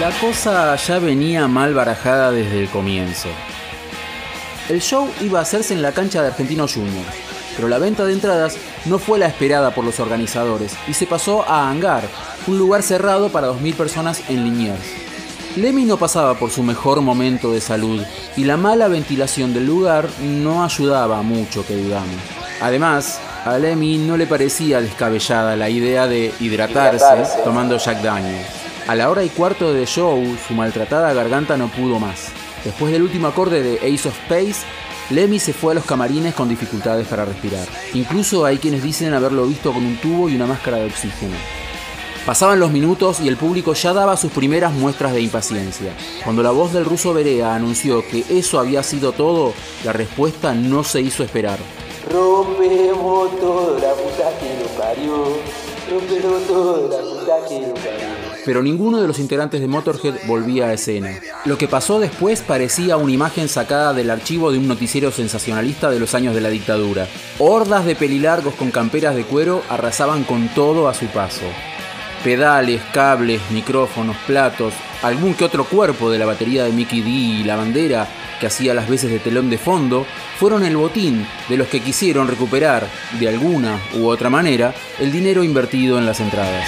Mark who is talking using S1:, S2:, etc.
S1: La cosa ya venía mal barajada desde el comienzo. El show iba a hacerse en la cancha de Argentinos Juniors, pero la venta de entradas no fue la esperada por los organizadores y se pasó a Hangar, un lugar cerrado para 2.000 personas en Liniers. Lemmy no pasaba por su mejor momento de salud y la mala ventilación del lugar no ayudaba mucho que digamos. Además, a Lemmy no le parecía descabellada la idea de hidratarse, tomando Jack Daniels. A la hora y cuarto de show, su maltratada garganta no pudo más. Después del último acorde de Ace of Space, Lemmy se fue a los camarines con dificultades para respirar. Incluso hay quienes dicen haberlo visto con un tubo y una máscara de oxígeno. Pasaban los minutos y el público ya daba sus primeras muestras de impaciencia. Cuando la voz del ruso Berea anunció que eso había sido todo, la respuesta no se hizo esperar.
S2: Rompemos toda la puta que lo parió. Rompemos toda la puta que lo parió.
S1: Pero ninguno de los integrantes de Motorhead volvía a escena. Lo que pasó después parecía una imagen sacada del archivo de un noticiero sensacionalista de los años de la dictadura. Hordas de pelilargos con camperas de cuero arrasaban con todo a su paso pedales, cables, micrófonos, platos, algún que otro cuerpo de la batería de Mickey D y la bandera que hacía las veces de telón de fondo, fueron el botín de los que quisieron recuperar, de alguna u otra manera, el dinero invertido en las entradas.